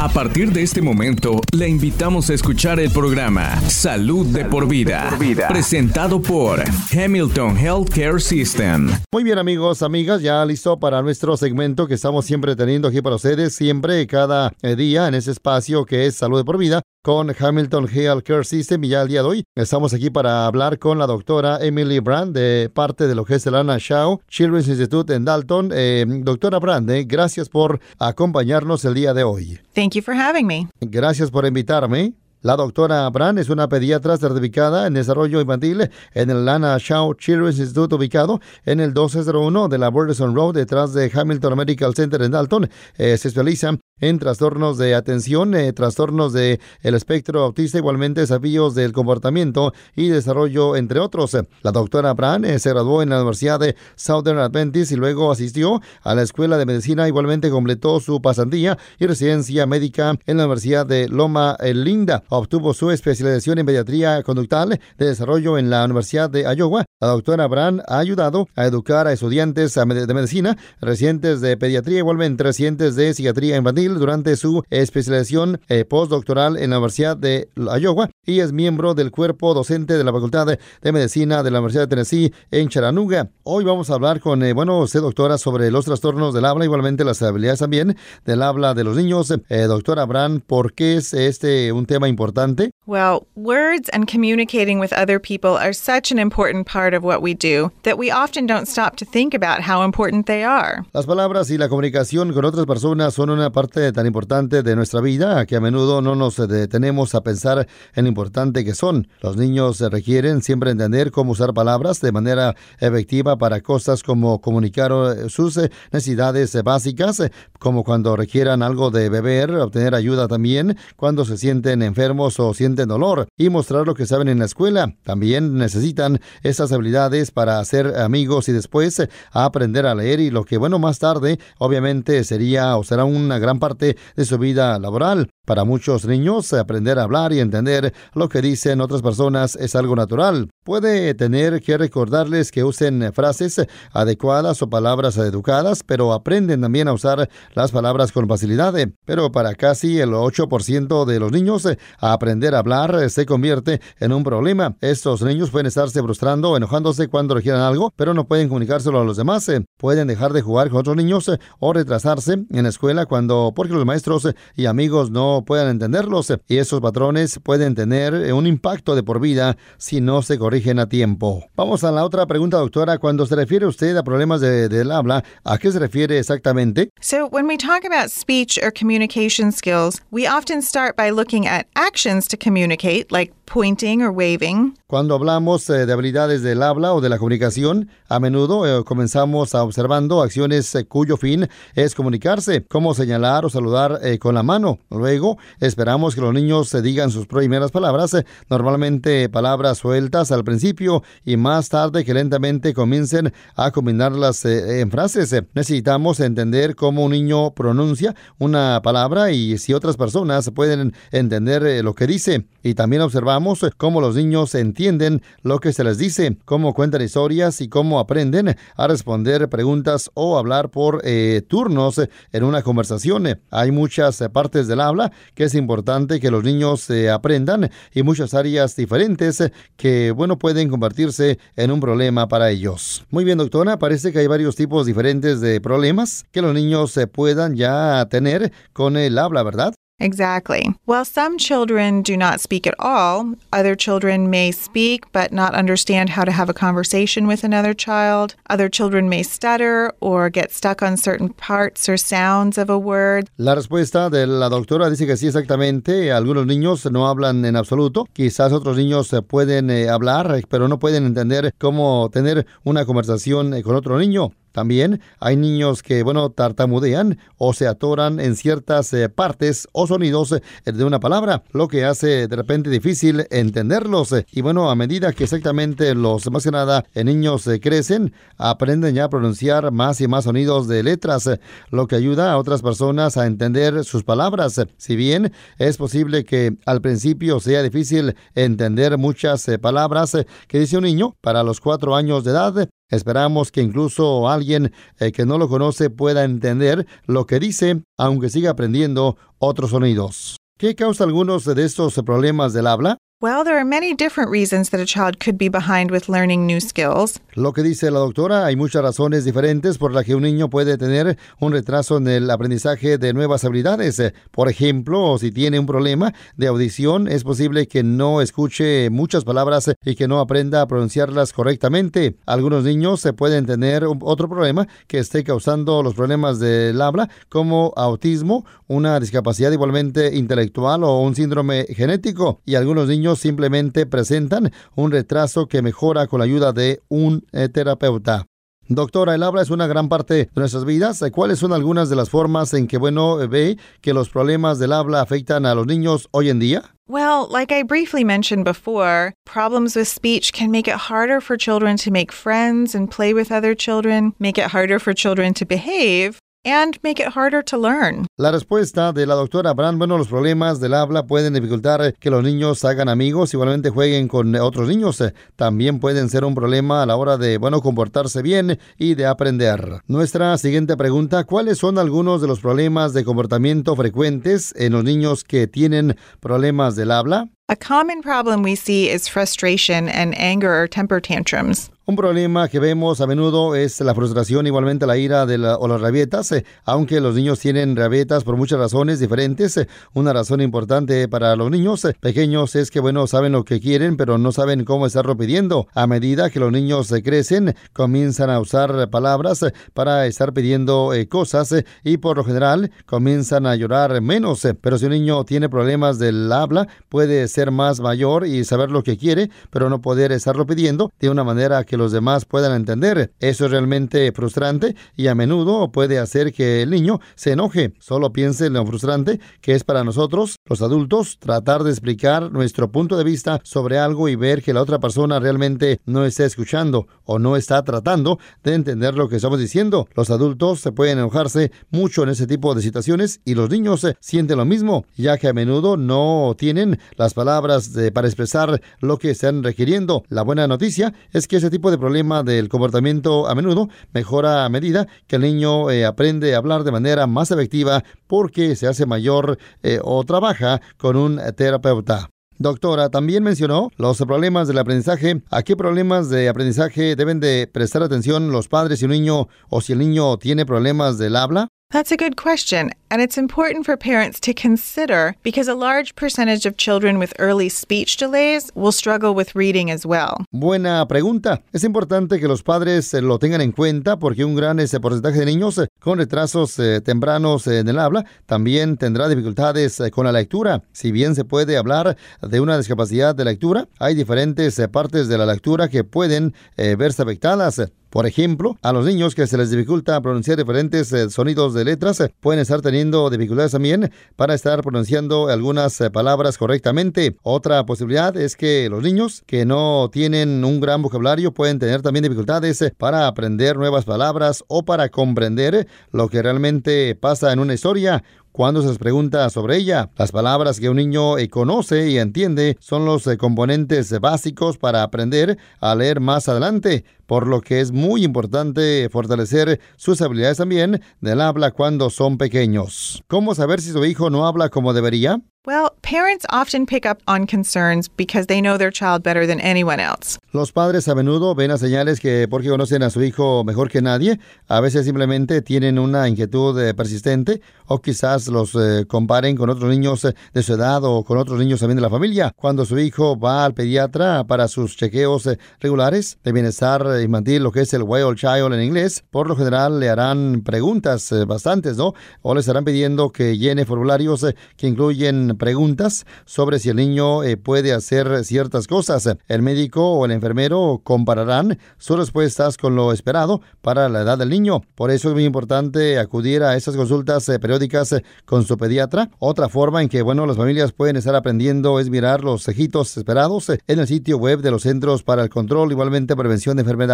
A partir de este momento, le invitamos a escuchar el programa Salud, de, por vida, presentado por Hamilton Healthcare System. Muy bien amigos, amigas, ya listo para nuestro segmento que estamos siempre teniendo aquí para ustedes, siempre cada eh, día en ese espacio que es Salud de por vida con Hamilton Healthcare System y ya el día de hoy estamos aquí para hablar con la doctora Emily Brand de parte de lo que es el Anna Shaw Children's Institute en Dalton. Eh, doctora Brand, eh, gracias por acompañarnos el día de hoy. Thank you for having me. Gracias por invitarme. La doctora Brand es una pediatra certificada en desarrollo infantil en el Lana Shaw Children's Institute ubicado en el 1201 de la Burleson Road detrás de Hamilton Medical Center en Dalton. Eh, se especializa en trastornos de atención, eh, trastornos del el espectro autista, igualmente desafíos del comportamiento y desarrollo, entre otros. La doctora Brand eh, se graduó en la Universidad de Southern Adventist y luego asistió a la Escuela de Medicina, igualmente completó su pasantía y residencia médica en la Universidad de Loma Linda. Obtuvo su especialización en pediatría conductal de desarrollo en la Universidad de Iowa. La doctora Brand ha ayudado a educar a estudiantes de medicina, residentes de pediatría, igualmente residentes de psiquiatría infantil durante su especialización eh, postdoctoral en la Universidad de Iowa y es miembro del cuerpo docente de la Facultad de Medicina de la Universidad de Tennessee en Chattanooga. Hoy vamos a hablar con, eh, bueno, usted doctora sobre los trastornos del habla, igualmente las habilidades también del habla de los niños. Eh, doctora Brand, ¿por qué es este un tema importante? Well, words and communicating with other people are such an important part of what we do that we often don't stop to think about how important they are. Las palabras y la comunicación con otras personas son una parte tan importante de nuestra vida que a menudo no nos detenemos a pensar en lo importante que son. Los niños requieren siempre entender cómo usar palabras de manera efectiva para cosas como comunicar eh, sus eh, necesidades básicas, eh, como cuando requieran algo de beber, obtener ayuda también cuando se sienten enfermos o sienten dolor y mostrar lo que saben en la escuela. También necesitan esas habilidades para hacer amigos y después aprender a leer y lo que bueno más tarde obviamente sería o será una gran parte de su vida laboral. Para muchos niños, aprender a hablar y entender lo que dicen otras personas es algo natural. Puede tener que recordarles que usen frases adecuadas o palabras educadas, pero aprenden también a usar las palabras con facilidad. Pero para casi el 8% de los niños, aprender a hablar se convierte en un problema. Estos niños pueden estarse frustrando enojándose cuando requieran algo, pero no pueden comunicárselo a los demás. Pueden dejar de jugar con otros niños o retrasarse en la escuela cuando porque los maestros y amigos no puedan entenderlos y esos patrones pueden tener un impacto de por vida si no se corrigen a tiempo. Vamos a la otra pregunta, doctora. Cuando se refiere usted a problemas de, del habla, ¿a qué se refiere exactamente? So, when we talk about speech or communication skills, we often start by looking at actions to communicate, like pointing or waving. Cuando hablamos eh, de habilidades del habla o de la comunicación, a menudo eh, comenzamos a observando acciones eh, cuyo fin es comunicarse, como señalar o saludar con la mano. Luego, esperamos que los niños se digan sus primeras palabras, normalmente palabras sueltas al principio y más tarde que lentamente comiencen a combinarlas en frases. Necesitamos entender cómo un niño pronuncia una palabra y si otras personas pueden entender lo que dice. Y también observamos cómo los niños entienden lo que se les dice, cómo cuentan historias y cómo aprenden a responder preguntas o hablar por eh, turnos en una conversación. Hay muchas partes del habla que es importante que los niños eh, aprendan y muchas áreas diferentes que, bueno, pueden convertirse en un problema para ellos. Muy bien, doctora, parece que hay varios tipos diferentes de problemas que los niños se puedan ya tener con el habla, ¿verdad? Exactly. While some children do not speak at all, other children may speak but not understand how to have a conversation with another child. Other children may stutter or get stuck on certain parts or sounds of a word. La respuesta de la doctora dice que sí, exactamente. Algunos niños no hablan en absoluto. Quizás otros niños pueden eh, hablar, pero no pueden entender cómo tener una conversación eh, con otro niño. También hay niños que, bueno, tartamudean o se atoran en ciertas eh, partes o sonidos eh, de una palabra, lo que hace de repente difícil entenderlos. Y bueno, a medida que exactamente los, más que nada, eh, niños crecen, aprenden ya a pronunciar más y más sonidos de letras, lo que ayuda a otras personas a entender sus palabras. Si bien es posible que al principio sea difícil entender muchas palabras que dice un niño, para los cuatro años de edad Esperamos que incluso alguien eh, que no lo conoce pueda entender lo que dice, aunque siga aprendiendo otros sonidos. ¿Qué causa algunos de estos problemas del habla? Well, there are many different reasons that a child could be behind with learning new skills. Lo que dice la doctora, hay muchas razones diferentes por las que un niño puede tener un retraso en el aprendizaje de nuevas habilidades. Por ejemplo, si tiene un problema de audición, es posible que no escuche muchas palabras y que no aprenda a pronunciarlas correctamente. Algunos niños se pueden tener otro problema que esté causando los problemas del habla, como autismo, una discapacidad igualmente intelectual o un síndrome genético. Y algunos niños simplemente presentan un retraso que mejora con la ayuda de un eh, terapeuta. Doctora, el habla es una gran parte de nuestras vidas. ¿Cuáles son algunas de las formas en que, bueno, ve que los problemas del habla afectan a los niños hoy en día? Well, like I briefly mentioned before, problems with speech can make it harder for children to make friends and play with other children, make it harder for children to behave, and make it harder to learn. La respuesta de la doctora Brand, bueno, los problemas del habla pueden dificultar que los niños hagan amigos, igualmente jueguen con otros niños. También pueden ser un problema a la hora de, bueno, comportarse bien y de aprender. Nuestra siguiente pregunta, ¿cuáles son algunos de los problemas de comportamiento frecuentes en los niños que tienen problemas del habla? A common problem we see is frustration and anger or temper tantrums. Un problema que vemos a menudo es la frustración, igualmente la ira de la, o las rabietas, eh, aunque los niños tienen rabietas por muchas razones diferentes. Eh, una razón importante para los niños eh, pequeños es que, bueno, saben lo que quieren, pero no saben cómo estarlo pidiendo. A medida que los niños crecen, comienzan a usar palabras para estar pidiendo cosas y por lo general comienzan a llorar menos. Pero si un niño tiene problemas del habla, puede ser más mayor y saber lo que quiere, pero no poder estarlo pidiendo de una manera que los demás puedan entender. Eso es realmente frustrante y a menudo puede hacer que el niño se enoje. Solo piense en lo frustrante que es para nosotros, los adultos, tratar de explicar nuestro punto de vista sobre algo y ver que la otra persona realmente no está escuchando o no está tratando de entender lo que estamos diciendo. Los adultos se pueden enojarse mucho en ese tipo de situaciones y los niños sienten lo mismo, ya que a menudo no tienen las palabras para expresar lo que están requiriendo. La buena noticia es que ese tipo de problema del comportamiento a menudo mejora a medida que el niño eh, aprende a hablar de manera más efectiva porque se hace mayor eh, o trabaja con un terapeuta. Doctora, también mencionó los problemas del aprendizaje. ¿A qué problemas de aprendizaje deben de prestar atención los padres y un niño o si el niño tiene problemas del habla? That's a good question, and it's important for parents to consider because a large percentage of children with early speech delays will struggle with reading as well. Buena pregunta. Es importante que los padres eh, lo tengan en cuenta porque un gran ese porcentaje de niños eh, con retrasos eh, tempranos en el habla también tendrá dificultades con la lectura. Si bien se puede hablar de una discapacidad de lectura, hay diferentes partes de la lectura que pueden verse afectadas. Por ejemplo, a los niños que se les dificulta pronunciar diferentes eh, sonidos de letras eh, pueden estar teniendo dificultades también para estar pronunciando algunas eh, palabras correctamente. Otra posibilidad es que los niños que no tienen un gran vocabulario pueden tener también dificultades para aprender nuevas palabras o para comprender lo que realmente pasa en una historia cuando se les pregunta sobre ella. Las palabras que un niño conoce y entiende son los componentes básicos para aprender a leer más adelante por lo que es muy importante fortalecer sus habilidades también del habla cuando son pequeños. ¿Cómo saber si su hijo no habla como debería? Well, parents often pick up on concerns because they know their child better than anyone else. Los padres a menudo ven a señales que porque conocen a su hijo mejor que nadie, a veces simplemente tienen una inquietud eh, persistente o quizás los eh, comparen con otros niños eh, de su edad o con otros niños también de la familia. Cuando su hijo va al pediatra para sus chequeos regulares de bienestar infantil, lo que es el Well Child en inglés, por lo general le harán preguntas bastantes, ¿no? O le estarán pidiendo que llene formularios que incluyen preguntas sobre si el niño eh, puede hacer ciertas cosas. El médico o el enfermero compararán sus respuestas con lo esperado para la edad del niño. Por eso es muy importante acudir a esas consultas eh, periódicas eh, con su pediatra. Otra forma en que, bueno, las familias pueden estar aprendiendo es mirar los cejitos esperados en el sitio web de los Centros para el Control, igualmente prevención de enfermedades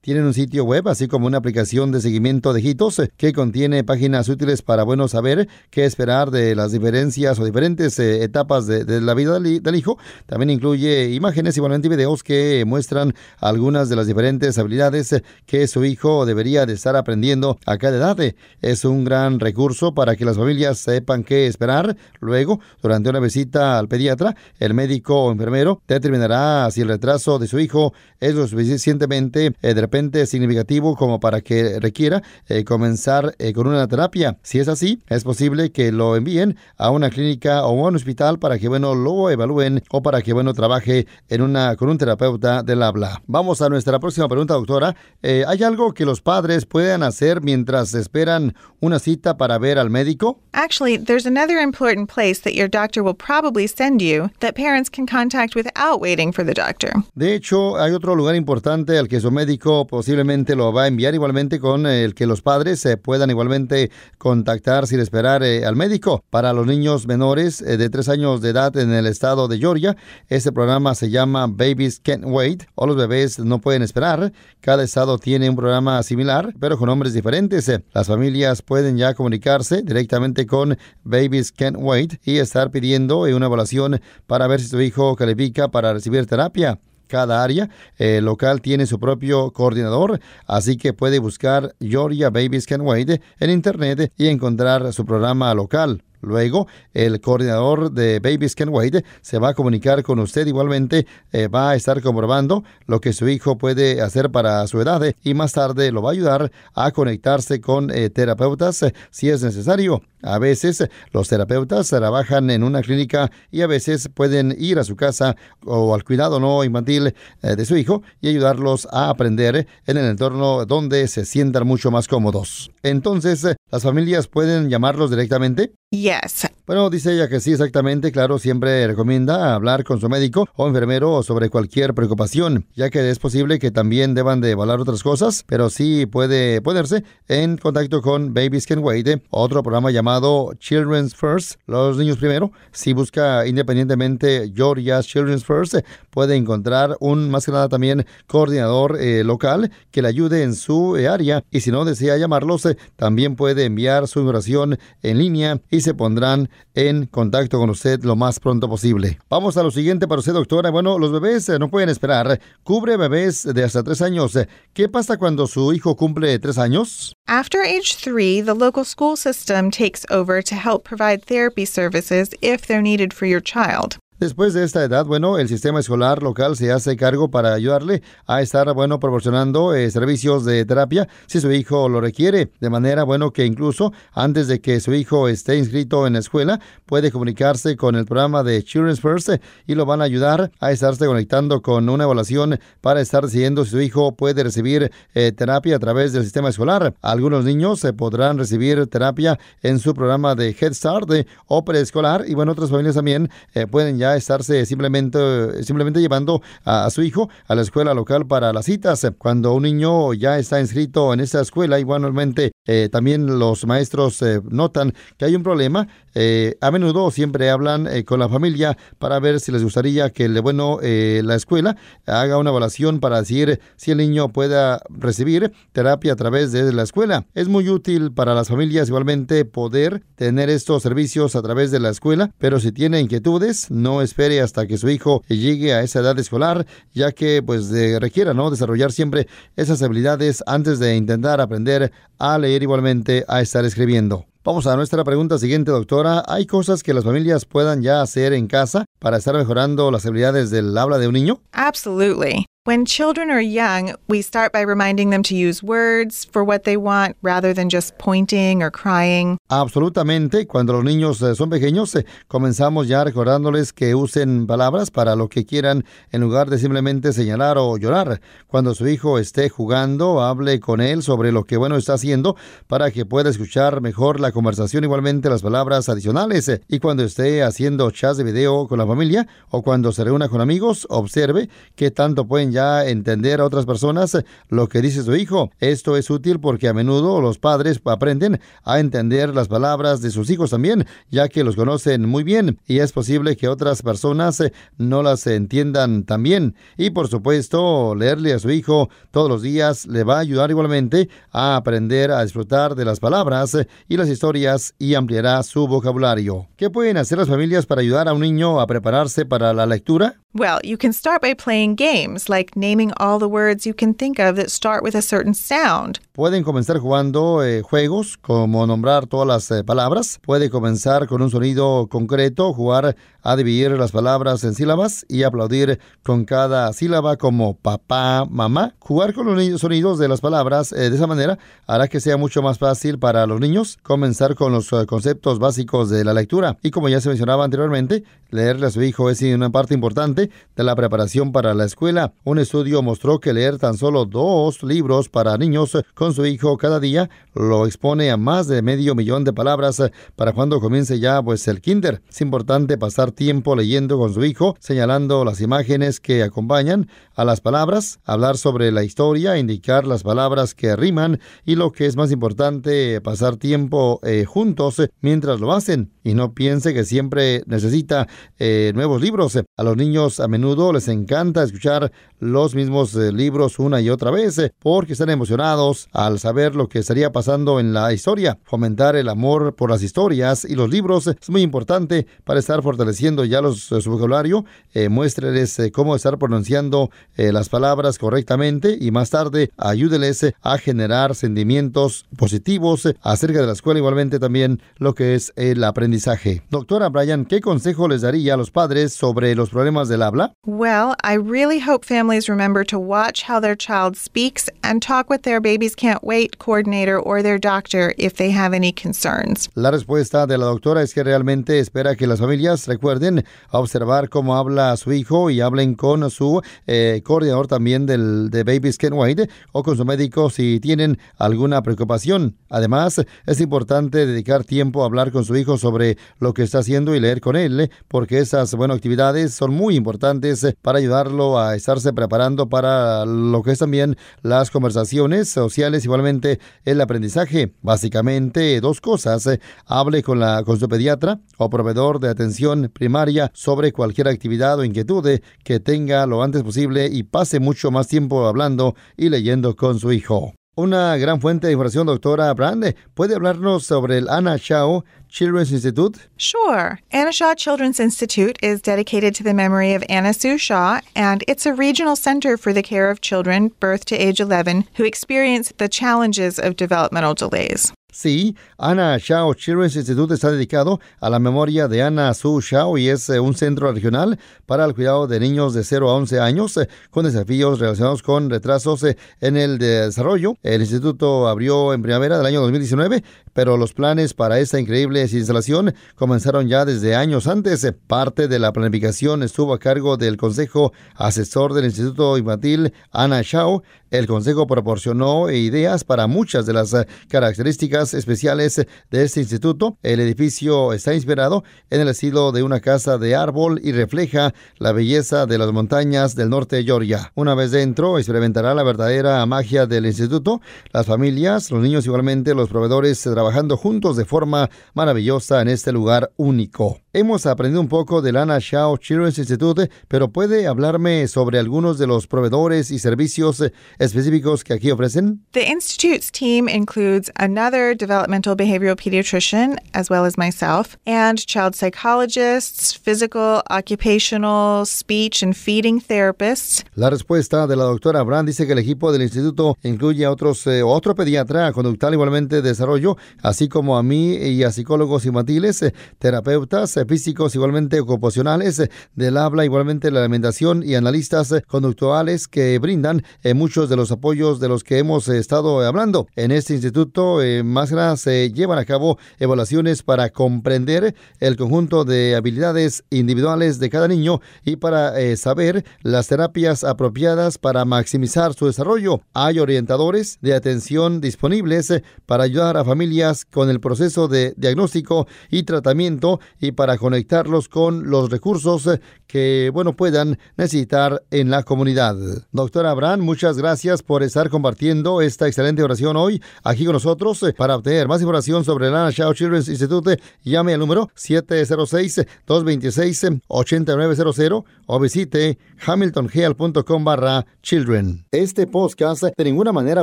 Tienen un sitio web, así como una aplicación de seguimiento de hitos que contiene páginas útiles para, bueno, saber qué esperar de las diferencias o diferentes eh, etapas de, la vida del, hijo. También incluye imágenes, igualmente videos que muestran algunas de las diferentes habilidades que su hijo debería de estar aprendiendo a cada edad. Es un gran recurso para que las familias sepan qué esperar. Luego, durante una visita al pediatra, el médico o enfermero determinará si el retraso de su hijo es lo suficientemente eh, de repente significativo como para que requiera eh, comenzar eh, con una terapia. Si es así, es posible que lo envíen a una clínica o a un hospital para que bueno lo evalúen o para que bueno trabaje en una con un terapeuta del habla. Vamos a nuestra próxima pregunta, doctora. ¿Hay algo que los padres puedan hacer mientras esperan una cita para ver al médico? Actually, there's another important place that your doctor will probably send you that parents can contact without waiting for the doctor. De hecho, hay otro lugar importante al que su médico posiblemente lo va a enviar igualmente con el que los padres se puedan igualmente contactar sin esperar eh, al médico. Para los niños menores eh, de 3 años de edad en el estado de Georgia, este programa se llama Babies Can't Wait o los bebés no pueden esperar. Cada estado tiene un programa similar, pero con nombres diferentes. Las familias pueden ya comunicarse directamente con Babies Can't Wait y estar pidiendo una evaluación para ver si su hijo califica para recibir terapia. Cada área eh, local tiene su propio coordinador, así que puede buscar Georgia Babies Can Wait en internet y encontrar su programa local. Luego, el coordinador de Babies Can Wait se va a comunicar con usted igualmente, eh, va a estar comprobando lo que su hijo puede hacer para su edad y más tarde lo va a ayudar a conectarse con eh, terapeutas si es necesario. A veces los terapeutas trabajan en una clínica y a veces pueden ir a su casa o al cuidado no infantil eh, de su hijo y ayudarlos a aprender en el entorno donde se sientan mucho más cómodos. Entonces, ¿las familias pueden llamarlos directamente? Yes. Bueno, dice ella que sí, exactamente. Claro, siempre recomienda hablar con su médico o enfermero sobre cualquier preocupación, ya que es posible que también deban de evaluar otras cosas, pero sí puede ponerse en contacto con Babies Can Wait, otro programa llamado Children's First, los niños primero. Si busca independientemente Georgia's Children's First, puede encontrar un más que nada también coordinador eh, local que le ayude en su eh, área. Y si no desea llamarlos, eh, también puede enviar su oración en línea y se pondrán en contacto con usted lo más pronto posible. Vamos a lo siguiente para usted, doctora. Bueno, los bebés no pueden esperar. Cubre bebés de hasta tres años. ¿Qué pasa cuando su hijo cumple tres años? After age three, the local school system takes over to help provide therapy services if they're needed for your child. Después de esta edad, bueno, el sistema escolar local se hace cargo para ayudarle a estar, bueno, proporcionando eh, servicios de terapia si su hijo lo requiere. De manera, bueno, que incluso antes de que su hijo esté inscrito en la escuela, puede comunicarse con el programa de Children's First y lo van a ayudar a estarse conectando con una evaluación para estar decidiendo si su hijo puede recibir eh, terapia a través del sistema escolar. Algunos niños se podrán recibir terapia en su programa de Head Start o preescolar y, bueno, otras familias también eh, pueden estarse simplemente, simplemente llevando a, su hijo a la escuela local para las citas. Cuando un niño ya está inscrito en esa escuela, igualmente eh, también los maestros eh, notan que hay un problema, eh, a menudo siempre hablan con la familia para ver si les gustaría que el bueno la escuela haga una evaluación para decir si el niño pueda recibir terapia a través de la escuela. Es muy útil para las familias igualmente poder tener estos servicios a través de la escuela, pero si tiene inquietudes, no espere hasta que su hijo llegue a esa edad escolar, ya que pues requiera no desarrollar siempre esas habilidades antes de intentar aprender a leer igualmente a estar escribiendo. Vamos a nuestra pregunta siguiente, doctora. ¿Hay cosas que las familias puedan ya hacer en casa para estar mejorando las habilidades del habla de un niño? Absolutely. When children are young, we start by reminding them to use words for what they want rather than just pointing or crying. Absolutamente. Cuando los niños eh, son pequeños, eh, comenzamos ya recordándoles que usen palabras para lo que quieran en lugar de simplemente señalar o llorar. Cuando su hijo esté jugando, hable con él sobre lo que bueno está haciendo para que pueda escuchar mejor la conversación, igualmente las palabras adicionales. Y cuando esté haciendo chats de video con la familia o cuando se reúna con amigos, observe qué tanto pueden ya entender a otras personas lo que dice su hijo. Esto es útil porque a menudo los padres aprenden a entender las palabras de sus hijos también, ya que los conocen muy bien y es posible que otras personas no las entiendan tan bien. Y por supuesto, leerle a su hijo todos los días le va a ayudar igualmente a aprender a disfrutar de las palabras y las historias y ampliará su vocabulario. ¿Qué pueden hacer las familias para ayudar a un niño a prepararse para la lectura? Well, you can start by playing games, like naming all the words you can think of that start with a certain sound. Pueden comenzar jugando eh, juegos como nombrar todas las eh, palabras. Puede comenzar con un sonido concreto, jugar a dividir las palabras en sílabas y aplaudir con cada sílaba como papá, mamá. Jugar con los sonidos de las palabras eh, de esa manera hará que sea mucho más fácil para los niños comenzar con los conceptos básicos de la lectura. Y como ya se mencionaba anteriormente, leerle a su hijo es una parte importante de la preparación para la escuela. Un estudio mostró que leer tan solo dos libros para niños con su hijo cada día lo expone a más de medio millón de palabras para cuando comience ya pues el kinder. Es importante pasar tiempo leyendo con su hijo, señalando las imágenes que acompañan a las palabras, hablar sobre la historia, indicar las palabras que riman y lo que es más importante, pasar tiempo eh, juntos mientras lo hacen y no piense que siempre necesita eh, nuevos libros. A los niños a menudo les encanta escuchar los mismos eh, libros una y otra vez eh, porque están emocionados al saber lo que estaría pasando en la historia. Fomentar el amor por las historias y los libros es muy importante para estar fortaleciendo ya los, su vocabulario. muéstreles cómo estar pronunciando las palabras correctamente y más tarde ayúdeles a generar sentimientos positivos acerca de la escuela, igualmente también lo que es el aprendizaje Doctora Brian, ¿qué consejo les daría a los padres sobre los problemas del habla? Well, I really hope families remember to watch how their child speaks and talk with their babies can't wait coordinator or their doctor if they have any concerns. La respuesta de la doctora es que realmente espera que las familias recuerden observar cómo habla su hijo y hablen con su eh, coordinador también del, de Babies Can't Wait o con su médico si tienen alguna preocupación. Además, es importante dedicar tiempo a hablar con su hijo sobre lo que está haciendo y leer con él, porque esas buenas actividades son muy importantes eh, para ayudarlo a estarse preparando para lo que es también las conversaciones sociales, igualmente el aprendizaje. Básicamente dos cosas. Eh, hable con, la, con su pediatra o proveedor de atención primaria sobre cualquier actividad o inquietud que tenga lo antes posible y pase mucho más tiempo hablando y leyendo con su hijo. Una gran fuente de información, doctora Brande. ¿Puede hablarnos sobre el Anna Shaw Children's Institute? Sure. Anna Shaw Children's Institute is dedicated to the memory of Anna Sue Shaw, and it's a regional center for the care of children birth to age 11 who experience the challenges of developmental delays. Sí, Anna Shao Children's Institute está dedicado a la memoria de Anna Su Shao y es eh, un centro regional para el cuidado de niños de 0 a 11 años eh, con desafíos relacionados con retrasos eh, en el desarrollo. El instituto abrió en primavera del año 2019, pero los planes para esta increíble instalación comenzaron ya desde años antes. Parte de la planificación estuvo a cargo del Consejo Asesor del Instituto Infantil Anna Shao. El Consejo proporcionó ideas para muchas de las características especiales de este instituto. El edificio está inspirado en el estilo de una casa de árbol y refleja la belleza de las montañas del norte de Georgia. Una vez dentro, experimentará la verdadera magia del instituto. Las familias, los niños igualmente, los proveedores trabajando juntos de forma maravillosa en este lugar único. Hemos aprendido un poco del Anna Shaw Children's Institute, pero ¿puede hablarme sobre algunos de los proveedores y servicios específicos que aquí ofrecen? The Institute's team includes another developmental behavioral pediatrician, as well as myself, and child psychologists, physical, occupational, speech, and feeding therapists. La respuesta de la doctora Brand dice que el equipo del instituto incluye a otros, eh, otro pediatra, conductal igualmente de desarrollo, así como a mí y a psicólogos infantiles, eh, terapeutas, físicos igualmente ocupacionales eh, del habla, igualmente la alimentación y analistas eh, conductuales que brindan eh, muchos de los apoyos de los que hemos estado hablando. En este instituto, más grande se llevan a cabo evaluaciones para comprender el conjunto de habilidades individuales de cada niño y para saber las terapias apropiadas para maximizar su desarrollo. Hay orientadores de atención disponibles para ayudar a familias con el proceso de diagnóstico y tratamiento y para conectarlos con los recursos que, bueno, puedan necesitar en la comunidad. Doctora Abraham, muchas gracias por estar compartiendo esta excelente oración hoy aquí con nosotros. Para obtener más información sobre el Anna Shaw Children's Institute, llame al número 706-226-8900 o visite hamiltonheal.com barra children. Este podcast de ninguna manera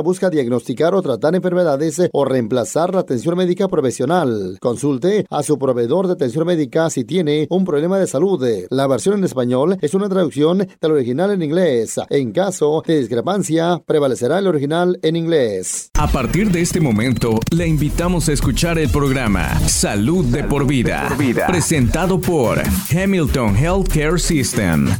busca diagnosticar o tratar enfermedades o reemplazar la atención médica profesional. Consulte a su proveedor de atención médica si tiene un problema de salud. La versión en español es una traducción del original en inglés. En caso de discrepancia, prevalecerá el original en inglés. A partir de este momento, le invitamos a escuchar el programa Salud, de, por vida, presentado por Hamilton Healthcare System.